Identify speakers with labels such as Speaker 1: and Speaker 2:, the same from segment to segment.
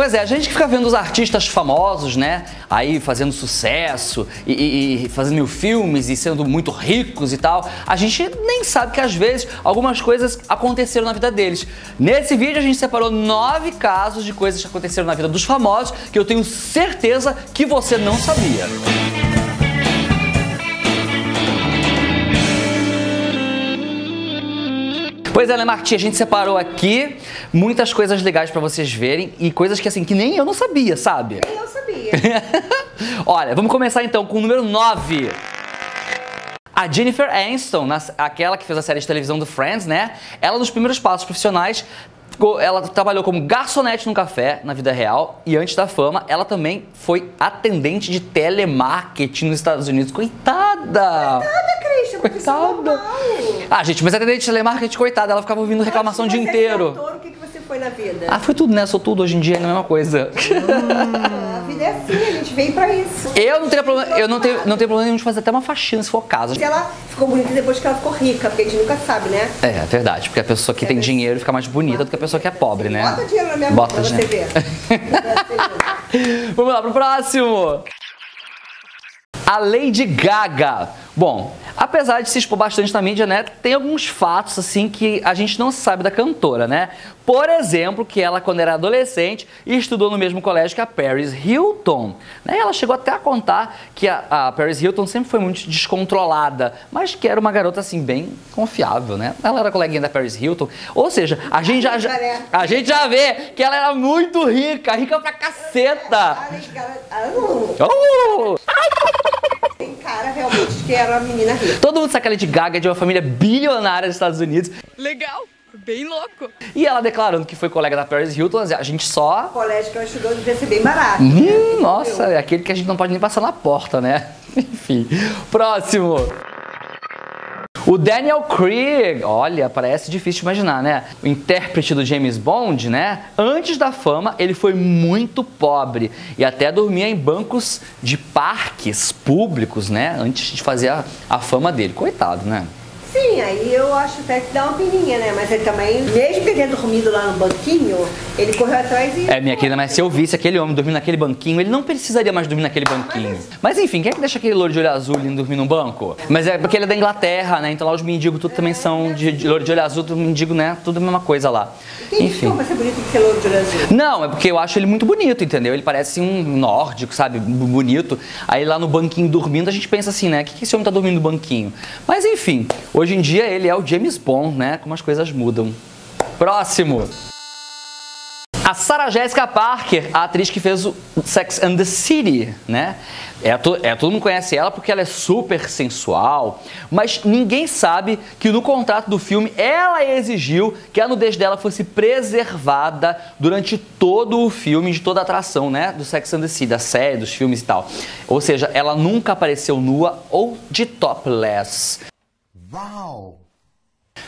Speaker 1: Pois é, a gente que fica vendo os artistas famosos, né? Aí fazendo sucesso e, e, e, fazendo mil filmes e sendo muito ricos e tal, a gente nem sabe que às vezes algumas coisas aconteceram na vida deles. Nesse vídeo a gente separou nove casos de coisas que aconteceram na vida dos famosos que eu tenho certeza que você não sabia. Pois é, Marti, a gente separou aqui muitas coisas legais para vocês verem e coisas que assim que nem eu não sabia, sabe?
Speaker 2: Nem eu sabia.
Speaker 1: Olha, vamos começar então com o número 9. A Jennifer Aniston, aquela que fez a série de televisão do Friends, né? Ela nos primeiros passos profissionais ela trabalhou como garçonete no café na vida real e antes da fama, ela também foi atendente de telemarketing nos Estados Unidos. Coitada!
Speaker 2: Coitada, Christian, coitada.
Speaker 1: Ah, gente, mas atendente de telemarketing, coitada, ela ficava ouvindo reclamação o dia inteiro.
Speaker 2: Cantor, o que, que você foi na vida?
Speaker 1: Ah, foi tudo, né? Sou tudo hoje em dia, é a mesma coisa.
Speaker 2: Hum, a vida é assim, a gente veio pra isso.
Speaker 1: Eu não tenho problema, eu não tenho, não tenho problema nenhum de fazer até uma faxina se for caso.
Speaker 2: Ela ficou bonita depois que ela ficou rica, porque a gente nunca sabe, né?
Speaker 1: É, é verdade, porque a pessoa que é tem dinheiro fica mais bonita do que a pessoa que é pobre, né?
Speaker 2: Bota dinheiro na minha Bota, pra você ver.
Speaker 1: Vamos lá pro próximo. A Lady Gaga. Bom, apesar de se expor bastante na mídia, né, tem alguns fatos assim que a gente não sabe da cantora, né? Por exemplo, que ela quando era adolescente estudou no mesmo colégio que a Paris Hilton. Né? Ela chegou até a contar que a, a, Paris Hilton sempre foi muito descontrolada, mas que era uma garota assim bem confiável, né? Ela era coleguinha da Paris Hilton. Ou seja, a gente já, já a gente já vê que ela era muito rica, rica pra caceta.
Speaker 2: Oh! Tem cara realmente que era uma menina rica.
Speaker 1: Todo mundo sabe que a Lady Gaga é de uma família bilionária dos Estados Unidos.
Speaker 3: Legal. Bem louco.
Speaker 1: E ela declarando que foi colega da Paris Hilton, a gente só.
Speaker 2: O colégio que ela estudou devia ser bem barato.
Speaker 1: Hum, né? Nossa, é aquele que a gente não pode nem passar na porta, né? Enfim. Próximo. O Daniel Craig, olha, parece difícil de imaginar, né? O intérprete do James Bond, né? Antes da fama, ele foi muito pobre e até dormia em bancos de parques públicos, né? Antes de fazer a, a fama dele. Coitado, né?
Speaker 2: Sim, aí eu acho até que dá uma pininha, né? Mas ele também, mesmo que ele tenha dormido lá no banquinho, ele correu atrás e.
Speaker 1: É, minha querida, mas se eu visse aquele homem dormindo naquele banquinho, ele não precisaria mais dormir naquele banquinho. Mas enfim, quem é que deixa aquele louro de olho azul indo dormir num banco? Mas é porque ele é da Inglaterra, né? Então lá os mendigos tudo também são de, de louro de olho azul, tudo mendigo, né? Tudo a mesma coisa lá.
Speaker 2: Quem Enfim. Como ser bonito que ser louro de olho azul?
Speaker 1: Não, é porque eu acho ele muito bonito, entendeu? Ele parece um nórdico, sabe? Bonito. Aí lá no banquinho dormindo, a gente pensa assim, né? O que, que esse homem tá dormindo no banquinho? Mas enfim, hoje em dia ele é o James Bond, né? Como as coisas mudam. Próximo. A Sarah Jessica Parker, a atriz que fez o Sex and the City, né? É, é, todo mundo conhece ela porque ela é super sensual, mas ninguém sabe que no contrato do filme ela exigiu que a nudez dela fosse preservada durante todo o filme, de toda a atração, né? Do Sex and the City, da série, dos filmes e tal. Ou seja, ela nunca apareceu nua ou de topless. Uau!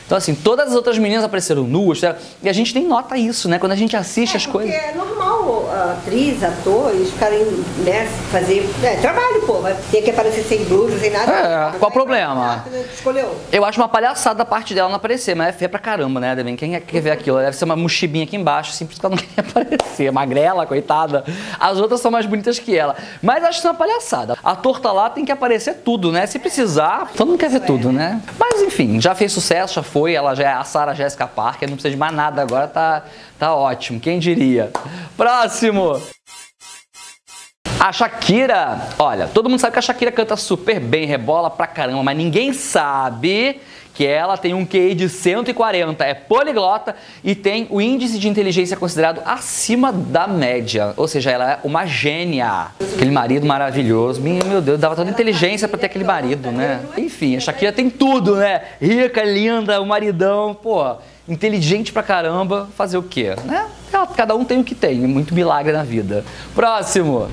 Speaker 1: Então, assim, todas as outras meninas apareceram nuas, tá? e a gente nem nota isso, né? Quando a gente assiste
Speaker 2: é,
Speaker 1: as coisas.
Speaker 2: É normal atriz, ator, eles ficarem, né, fazer. É, trabalho, pô, mas tem que aparecer sem blusa, sem nada.
Speaker 1: É, qual o problema?
Speaker 2: Escolheu.
Speaker 1: Eu acho uma palhaçada da parte dela não aparecer, mas é feia pra caramba, né, Devin? Quem é quer ver aquilo? Deve ser uma mochibinha aqui embaixo, simples que ela não quer aparecer. Magrela, coitada. As outras são mais bonitas que ela. Mas acho que é uma palhaçada. A torta lá tem que aparecer tudo, né? Se precisar, todo mundo quer ver tudo, né? Mas enfim, já fez sucesso, já foi, ela já é a Sarah Jessica Parker, não precisa de mais nada agora, tá, tá ótimo. Quem diria? Próximo! Primo. A Shakira, olha, todo mundo sabe que a Shakira canta super bem, rebola pra caramba, mas ninguém sabe que ela tem um QI de 140, é poliglota e tem o índice de inteligência considerado acima da média. Ou seja, ela é uma gênia. Aquele marido maravilhoso. Meu Deus, dava toda inteligência para ter aquele marido, né? Enfim, a Shakira tem tudo, né? Rica, linda, o maridão, pô, inteligente pra caramba. Fazer o quê? Né? Cada um tem o que tem, muito milagre na vida. Próximo.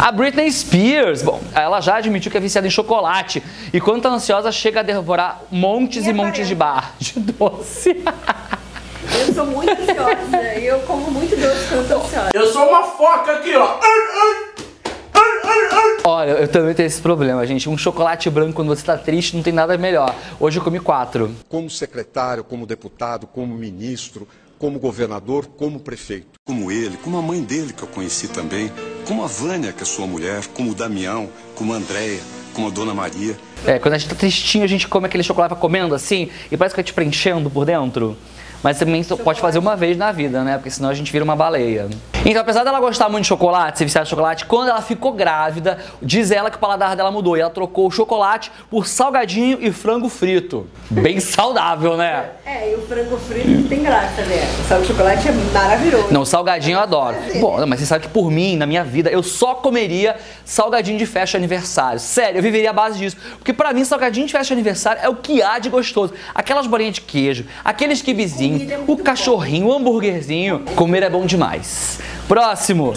Speaker 1: A Britney Spears, bom, ela já admitiu que é viciada em chocolate e quando tá ansiosa chega a devorar montes e, e montes de barra de doce.
Speaker 2: Eu sou muito ansiosa e eu como muito doce quando tô ansiosa.
Speaker 4: Eu sou uma foca aqui, ó.
Speaker 1: Olha, eu também tenho esse problema, gente. Um chocolate branco quando você tá triste não tem nada melhor. Hoje eu comi quatro.
Speaker 5: Como secretário, como deputado, como ministro,
Speaker 4: como governador, como prefeito.
Speaker 5: Como ele, como a mãe dele que eu conheci também, como a Vânia, que é sua mulher, como o Damião, como a Andréia, como a Dona Maria.
Speaker 1: É, quando a gente tá tristinho, a gente come aquele chocolate comendo assim e parece que vai te preenchendo por dentro. Mas também só pode fazer uma vez na vida, né? Porque senão a gente vira uma baleia. Então, apesar dela gostar muito de chocolate, ser viciada de chocolate, quando ela ficou grávida, diz ela que o paladar dela mudou e ela trocou o chocolate por salgadinho e frango frito. Bem saudável, né?
Speaker 2: É, e o frango frito tem graça, né? Só que o chocolate é maravilhoso.
Speaker 1: Não, salgadinho eu adoro. Bom, mas você sabe que por mim, na minha vida, eu só comeria salgadinho de festa de aniversário. Sério, eu viveria à base disso. Porque pra mim, salgadinho de festa de aniversário é o que há de gostoso. Aquelas bolinhas de queijo, aqueles kibizinhos,
Speaker 2: Comida é
Speaker 1: o cachorrinho, o hambúrguerzinho. Comer é bom demais. Próximo.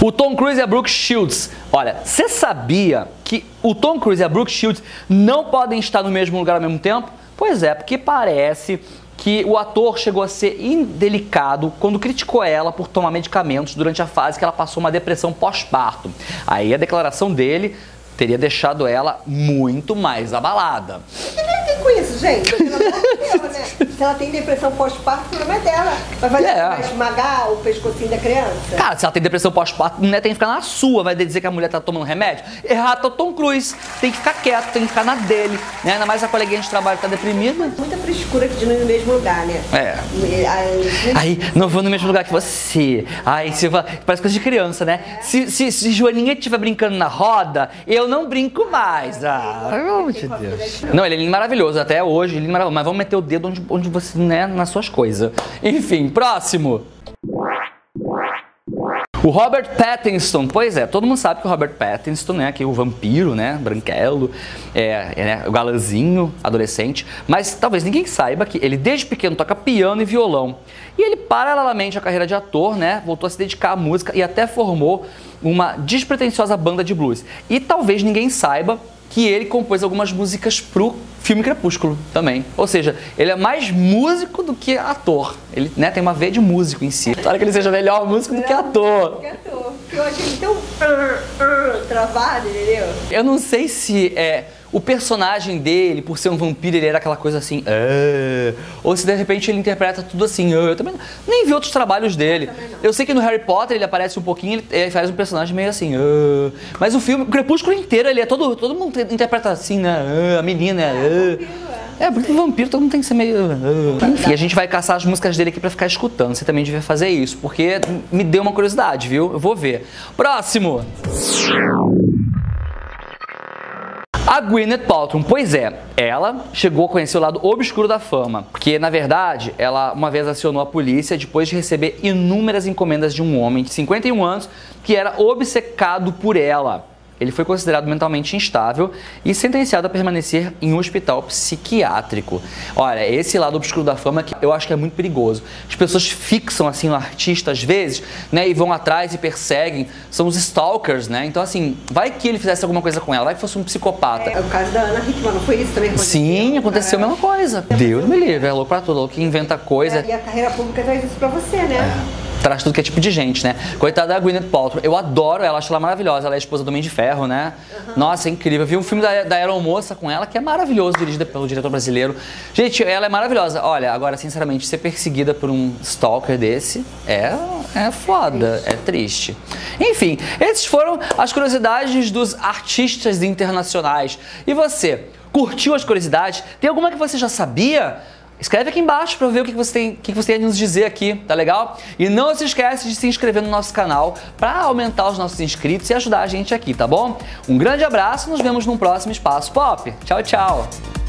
Speaker 1: O Tom Cruise e a Brooke Shields. Olha, você sabia que o Tom Cruise e a Brooke Shields não podem estar no mesmo lugar ao mesmo tempo? Pois é, porque parece que o ator chegou a ser indelicado quando criticou ela por tomar medicamentos durante a fase que ela passou uma depressão pós-parto. Aí a declaração dele teria deixado ela muito mais abalada.
Speaker 2: Que tem a ver com isso, gente? Né? Se ela tem depressão pós-parto, o problema é dela. Vai fazer
Speaker 1: É.
Speaker 2: vai esmagar o pescocinho da criança?
Speaker 1: Cara, se ela tem depressão pós-parto, né, tem que ficar na sua, vai dizer que a mulher tá tomando remédio. Errado tá o Tom Cruise, tem que ficar quieto, tem que ficar na dele, né? Ainda mais a coleguinha de trabalho tá deprimida.
Speaker 2: Muita frescura de não ir no mesmo lugar, né?
Speaker 1: É.
Speaker 2: Aí,
Speaker 1: Aí, não vou no mesmo lugar que você. Aí, vai- parece coisa de criança, né? Se, se, se Joaninha estiver brincando na roda, eu não brinco mais. Ah, pelo amor de Deus. Não, ele é lindo maravilhoso, até hoje, lindo e maravilhoso. Mas vamos meter o dedo onde, onde você, né, nas suas coisas. Enfim, próximo. O Robert Pattinson, pois é, todo mundo sabe que o Robert Pattinson, né, que é o vampiro, né, branquelo, é, é né, o galãzinho, adolescente, mas talvez ninguém saiba que ele desde pequeno toca piano e violão. E ele, paralelamente à carreira de ator, né, voltou a se dedicar à música e até formou uma despretensiosa banda de blues. E talvez ninguém saiba que ele compôs algumas músicas pro filme Crepúsculo também. Ou seja, ele é mais músico do que ator. Ele né, tem uma veia de músico em si. Claro que ele seja melhor músico do que ator.
Speaker 2: Que ator. Eu achei ele tão uh, uh, travado, entendeu?
Speaker 1: Eu não sei se é o personagem dele, por ser um vampiro, ele era aquela coisa assim, "Ah", ou se de repente ele interpreta tudo assim. "Ah". Eu também não- nem vi outros trabalhos dele. Eu sei que no Harry Potter ele aparece um pouquinho, ele, ele faz um personagem meio assim. "Ah". Mas o filme, o Crepúsculo inteiro, ele é todo, todo mundo interpreta assim, né? A menina é. "Ah". É, porque o vampiro todo mundo tem que ser meio. Enfim, a gente vai caçar as músicas dele aqui pra ficar escutando. Você também devia fazer isso, porque me deu uma curiosidade, viu? Eu vou ver. Próximo! A Gwyneth Paltrow, pois é, ela chegou a conhecer o lado obscuro da fama, porque na verdade ela uma vez acionou a polícia depois de receber inúmeras encomendas de um homem de 51 anos que era obcecado por ela. Ele foi considerado mentalmente instável e sentenciado a permanecer em um hospital psiquiátrico. Olha, esse lado obscuro da fama que eu acho que é muito perigoso. As pessoas fixam assim o artista às vezes, né, e vão atrás e perseguem. São os stalkers, né? Então assim, vai que ele fizesse alguma coisa com ela, vai que fosse um psicopata.
Speaker 2: É o caso da Ana Hickman, não foi isso também? aconteceu?
Speaker 1: Sim, aconteceu a mesma coisa. Deus me livre, é louco pra tudo, louco que inventa coisa,
Speaker 2: E a carreira pública traz isso pra você, né?
Speaker 1: Traz tudo que é tipo de gente, né? Coitada da Gwyneth Paltrow, eu adoro ela, acho ela maravilhosa, ela é a esposa do Homem de Ferro, né? Nossa, é incrível. Eu vi um filme da, da Aeromoça com ela que é maravilhoso, dirigido pelo diretor brasileiro. Gente, ela é maravilhosa. Olha, agora, sinceramente, ser perseguida por um stalker desse é, é foda, é triste. Enfim, esses foram as curiosidades dos artistas internacionais. E você, curtiu as curiosidades? Tem alguma que você já sabia? Escreve aqui embaixo para ver o que você, tem, o que você tem a nos dizer aqui, tá legal? E não se esquece de se inscrever no nosso canal para aumentar os nossos inscritos e ajudar a gente aqui, tá bom? Um grande abraço, nos vemos num próximo Espaço Pop. Tchau, tchau!